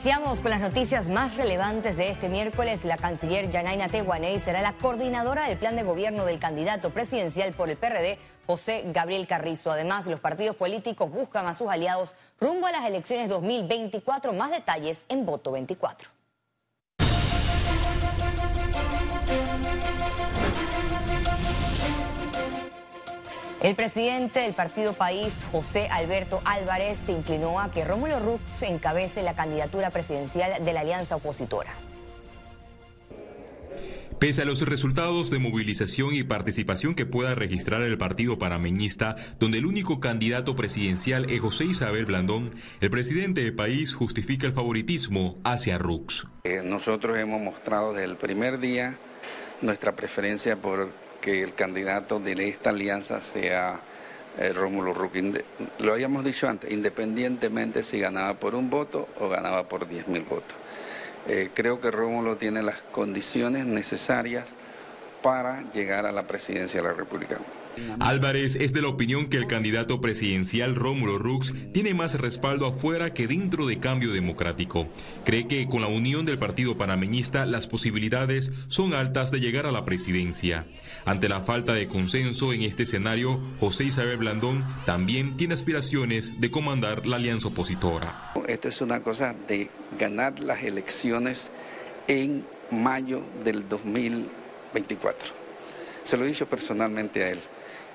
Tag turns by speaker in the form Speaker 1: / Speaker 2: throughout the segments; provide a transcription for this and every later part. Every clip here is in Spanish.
Speaker 1: Iniciamos con las noticias más relevantes de este miércoles. La canciller Yanaina Tehuaney será la coordinadora del plan de gobierno del candidato presidencial por el PRD, José Gabriel Carrizo. Además, los partidos políticos buscan a sus aliados rumbo a las elecciones 2024. Más detalles en Voto 24. El presidente del partido País, José Alberto Álvarez, se inclinó a que Rómulo Rux encabece la candidatura presidencial de la alianza opositora.
Speaker 2: Pese a los resultados de movilización y participación que pueda registrar el partido panameñista, donde el único candidato presidencial es José Isabel Blandón, el presidente del país justifica el favoritismo hacia Rux.
Speaker 3: Eh, nosotros hemos mostrado desde el primer día nuestra preferencia por que el candidato de esta alianza sea eh, Rómulo Ruquín. Lo habíamos dicho antes, independientemente si ganaba por un voto o ganaba por 10 mil votos. Eh, creo que Rómulo tiene las condiciones necesarias para llegar a la presidencia de la República.
Speaker 2: Álvarez es de la opinión que el candidato presidencial Rómulo Rux tiene más respaldo afuera que dentro de Cambio Democrático. Cree que con la unión del partido panameñista las posibilidades son altas de llegar a la presidencia. Ante la falta de consenso en este escenario, José Isabel Blandón también tiene aspiraciones de comandar la alianza opositora.
Speaker 3: Esto es una cosa de ganar las elecciones en mayo del 2024. Se lo he dicho personalmente a él.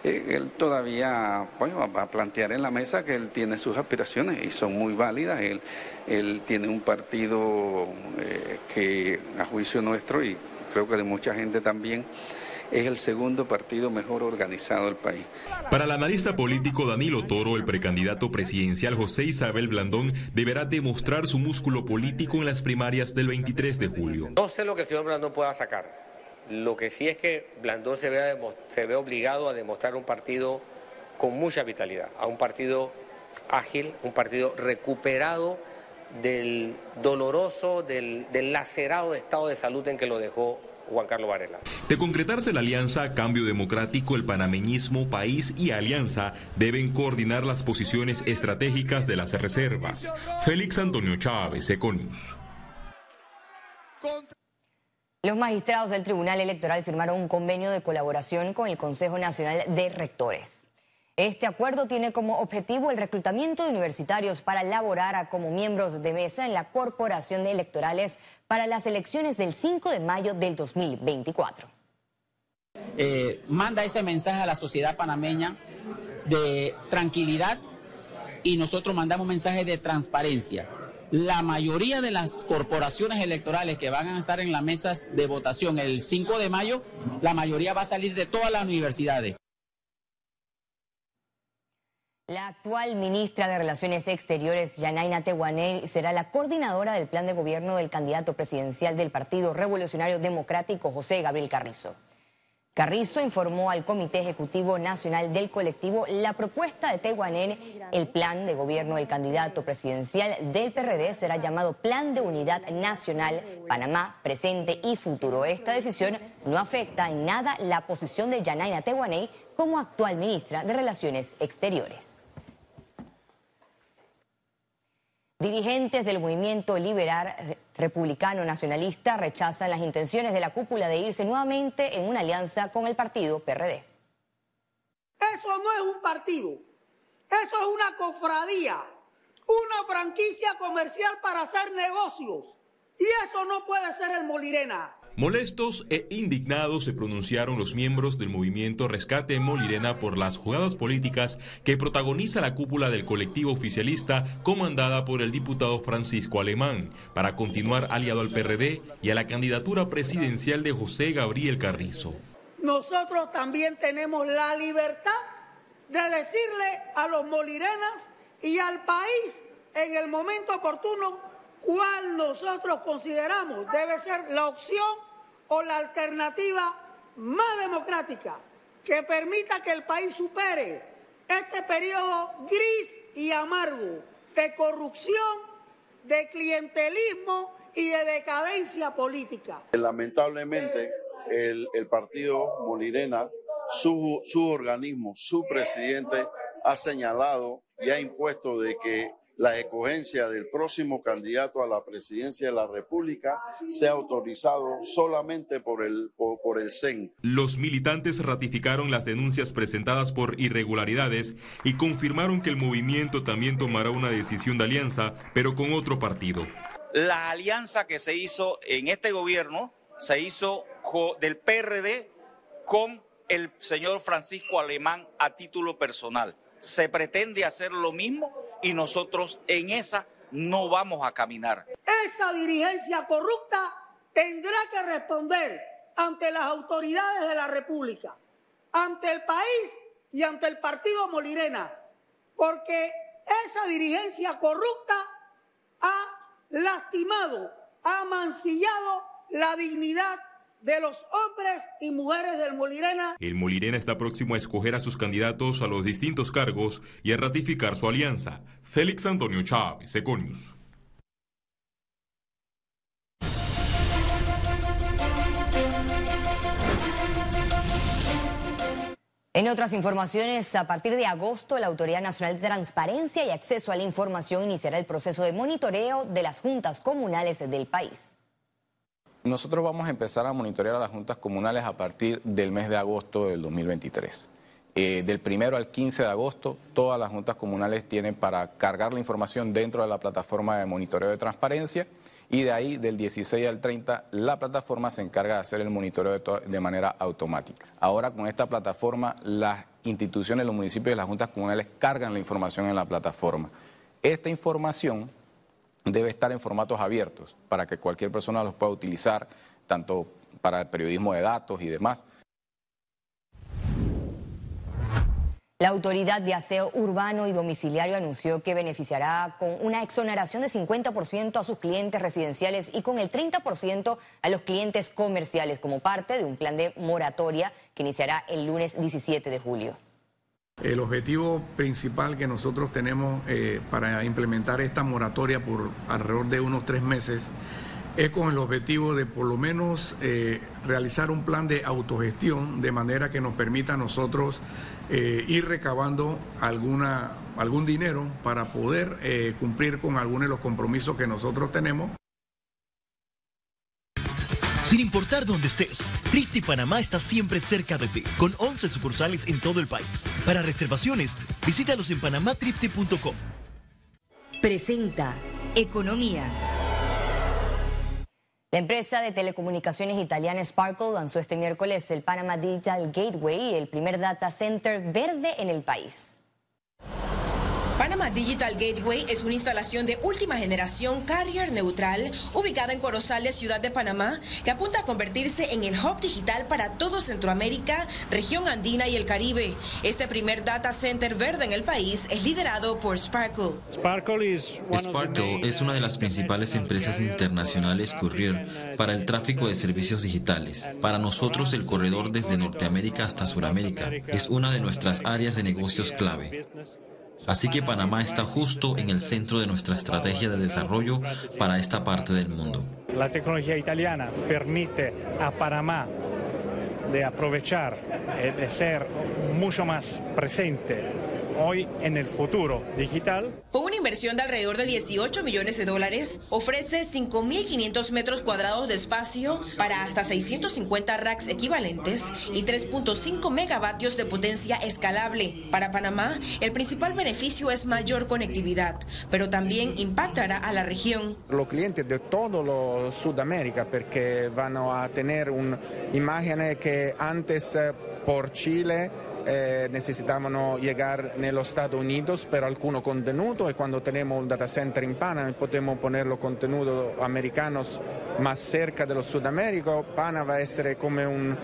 Speaker 3: Eh, él todavía va a plantear en la mesa que él tiene sus aspiraciones y son muy válidas. Él, él tiene un partido eh, que a juicio nuestro y creo que de mucha gente también es el segundo partido mejor organizado del país.
Speaker 2: Para el analista político Danilo Toro, el precandidato presidencial José Isabel Blandón deberá demostrar su músculo político en las primarias del 23 de julio.
Speaker 4: No sé lo que el señor Blandón pueda sacar. Lo que sí es que Blandón se ve, se ve obligado a demostrar un partido con mucha vitalidad, a un partido ágil, un partido recuperado del doloroso, del, del, lacerado estado de salud en que lo dejó Juan Carlos Varela.
Speaker 2: De concretarse la alianza Cambio Democrático, el panameñismo, país y alianza deben coordinar las posiciones estratégicas de las reservas. Félix Antonio Chávez, Econius.
Speaker 1: Los magistrados del Tribunal Electoral firmaron un convenio de colaboración con el Consejo Nacional de Rectores. Este acuerdo tiene como objetivo el reclutamiento de universitarios para laborar como miembros de mesa en la Corporación de Electorales para las elecciones del 5 de mayo del 2024.
Speaker 5: Eh, manda ese mensaje a la sociedad panameña de tranquilidad y nosotros mandamos mensaje de transparencia la mayoría de las corporaciones electorales que van a estar en las mesas de votación el 5 de mayo, la mayoría va a salir de todas las universidades.
Speaker 1: La actual ministra de Relaciones Exteriores, Yanaina Tehuaney, será la coordinadora del plan de gobierno del candidato presidencial del Partido Revolucionario Democrático, José Gabriel Carrizo. Carrizo informó al Comité Ejecutivo Nacional del colectivo la propuesta de Tehuanén, el plan de gobierno del candidato presidencial del PRD será llamado Plan de Unidad Nacional Panamá, Presente y Futuro. Esta decisión no afecta en nada la posición de Yanaina Tehuaney como actual ministra de Relaciones Exteriores. Dirigentes del movimiento liberal republicano nacionalista rechazan las intenciones de la cúpula de irse nuevamente en una alianza con el partido PRD.
Speaker 6: Eso no es un partido, eso es una cofradía, una franquicia comercial para hacer negocios. Y eso no puede ser el Molirena.
Speaker 2: Molestos e indignados se pronunciaron los miembros del movimiento Rescate Molirena por las jugadas políticas que protagoniza la cúpula del colectivo oficialista comandada por el diputado Francisco Alemán para continuar aliado al PRD y a la candidatura presidencial de José Gabriel Carrizo.
Speaker 6: Nosotros también tenemos la libertad de decirle a los molirenas y al país en el momento oportuno cuál nosotros consideramos debe ser la opción o la alternativa más democrática que permita que el país supere este periodo gris y amargo de corrupción, de clientelismo y de decadencia política.
Speaker 7: Lamentablemente, el, partido Molirena, su organismo, su presidente, ha señalado y ha impuesto de que la escogencia del próximo candidato a la presidencia de la República sea autorizado solamente por el, por, por el CEN.
Speaker 2: Los militantes ratificaron las denuncias presentadas por irregularidades y confirmaron que el movimiento también tomará una decisión de alianza, pero con otro partido.
Speaker 8: La alianza que se hizo en este gobierno se hizo del PRD con el señor Francisco Alemán a título personal. Se pretende hacer lo mismo y nosotros en esa no vamos a caminar.
Speaker 6: Esa dirigencia corrupta tendrá que responder ante las autoridades de la República, ante el país y ante el partido Molirena, porque esa dirigencia corrupta ha lastimado, ha mancillado la dignidad de los hombres y mujeres del Molirena.
Speaker 2: El Molirena está próximo a escoger a sus candidatos a los distintos cargos y a ratificar su alianza. Félix Antonio Chávez, Econius.
Speaker 1: En otras informaciones, a partir de agosto, la Autoridad Nacional de Transparencia y Acceso a la Información iniciará el proceso de monitoreo de las juntas comunales del país.
Speaker 9: Nosotros vamos a empezar a monitorear a las juntas comunales a partir del mes de agosto del 2023. Eh, del primero al 15 de agosto, todas las juntas comunales tienen para cargar la información dentro de la plataforma de monitoreo de transparencia y de ahí, del 16 al 30, la plataforma se encarga de hacer el monitoreo de, de manera automática. Ahora, con esta plataforma, las instituciones, los municipios y las juntas comunales cargan la información en la plataforma. Esta información debe estar en formatos abiertos para que cualquier persona los pueda utilizar, tanto para el periodismo de datos y demás.
Speaker 1: La Autoridad de Aseo Urbano y Domiciliario anunció que beneficiará con una exoneración de 50% a sus clientes residenciales y con el 30% a los clientes comerciales como parte de un plan de moratoria que iniciará el lunes 17 de julio.
Speaker 10: El objetivo principal que nosotros tenemos eh, para implementar esta moratoria por alrededor de unos tres meses es con el objetivo de por lo menos eh, realizar un plan de autogestión de manera que nos permita a nosotros eh, ir recabando alguna, algún dinero para poder cumplir con algunos de los compromisos que nosotros tenemos.
Speaker 11: Sin importar dónde estés, Trifte Panamá está siempre cerca de ti, con 11 sucursales en todo el país. Para reservaciones, visítalos en panamatrifte.com.
Speaker 1: Presenta Economía. La empresa de telecomunicaciones italiana Sparkle lanzó este miércoles el Panama Digital Gateway, el primer data center verde en el país.
Speaker 12: Panama Digital Gateway es una instalación de última generación carrier neutral ubicada en Corozales, ciudad de Panamá, que apunta a convertirse en el hub digital para todo Centroamérica, región andina y el Caribe. Este primer data center verde en el país es liderado por Sparkle.
Speaker 13: Sparkle es una de las principales empresas internacionales courier para el tráfico de servicios digitales. Para nosotros el corredor desde Norteamérica hasta Suramérica es una de nuestras áreas de negocios clave. Así que Panamá está justo en el centro de nuestra estrategia de desarrollo para esta parte del mundo.
Speaker 14: La tecnología italiana permite a Panamá de aprovechar y de ser mucho más presente hoy en el futuro digital.
Speaker 12: Con una inversión de alrededor de 18 millones de dólares, ofrece 5.500 metros cuadrados de espacio para hasta 650 racks equivalentes y 3.5 megavatios de potencia escalable. Para Panamá, el principal beneficio es mayor conectividad, pero también impactará a la región.
Speaker 15: Los clientes de todo Sudamérica, porque van a tener una imagen que antes eh, por Chile eh, llegar en los Estados Unidos per alcuni contenuti e quando tenemos un data center in Panama podemos poner los contenidos americanos más cerca de los Sudamérica. Panama va a ser como un,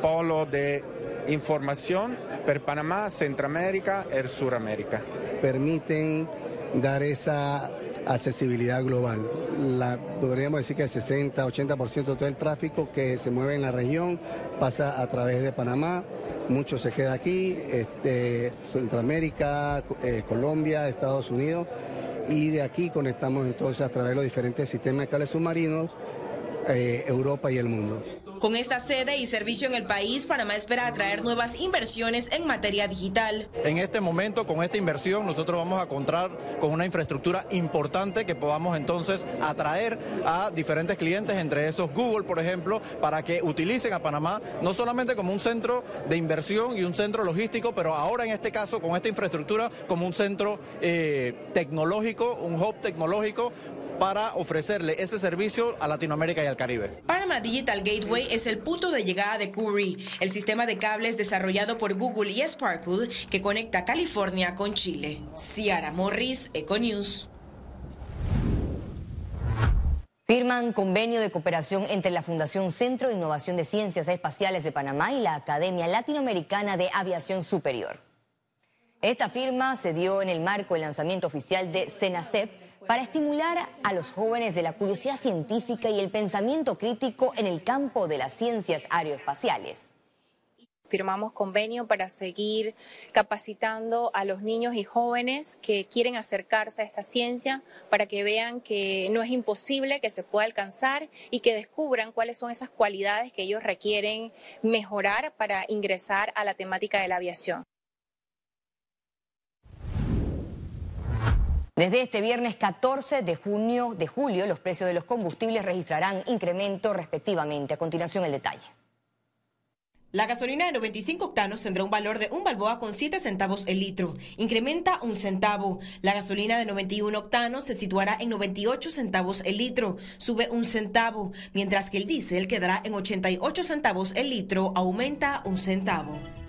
Speaker 15: polo de información per Panamá, Centroamérica y Suramérica.
Speaker 16: Permiten dar esa accesibilidad global. La, podríamos decir que el 60-80% de todo el tráfico que se mueve en la región pasa a través de Panamá mucho se queda aquí, este, Centroamérica, eh, Colombia, Estados Unidos, y de aquí conectamos entonces a través de los diferentes sistemas de cables submarinos eh, Europa y el mundo.
Speaker 12: Con esta sede y servicio en el país, Panamá espera atraer nuevas inversiones en materia digital.
Speaker 17: En este momento, con esta inversión, nosotros vamos a contar con una infraestructura importante que podamos entonces atraer a diferentes clientes, entre esos Google, por ejemplo, para que utilicen a Panamá no solamente como un centro de inversión y un centro logístico, pero ahora en este caso con esta infraestructura como un centro eh, tecnológico, un hub tecnológico para ofrecerle ese servicio a Latinoamérica y al Caribe.
Speaker 12: Panama Digital Gateway es el punto de llegada de Curry, el sistema de cables desarrollado por Google y Sparkle que conecta California con Chile. Ciara Morris, Econews.
Speaker 1: Firman convenio de cooperación entre la Fundación Centro de Innovación de Ciencias Espaciales de Panamá y la Academia Latinoamericana de Aviación Superior. Esta firma se dio en el marco del lanzamiento oficial de CENACEP para estimular a los jóvenes de la curiosidad científica y el pensamiento crítico en el campo de las ciencias aeroespaciales
Speaker 18: firmamos convenio para seguir capacitando a los niños y jóvenes que quieren acercarse a esta ciencia para que vean que no es imposible, que se puede alcanzar y que descubran cuáles son esas cualidades que ellos requieren mejorar para ingresar a la temática de la aviación.
Speaker 1: Desde este viernes 14 de junio de julio, los precios de los combustibles registrarán incremento respectivamente. A continuación, el detalle.
Speaker 12: La gasolina de 95 octanos tendrá un valor de un balboa con 7 centavos el litro. Incrementa un centavo. La gasolina de 91 octanos se situará en 98 centavos el litro. Sube un centavo. Mientras que el diésel quedará en 88 centavos el litro. Aumenta un centavo.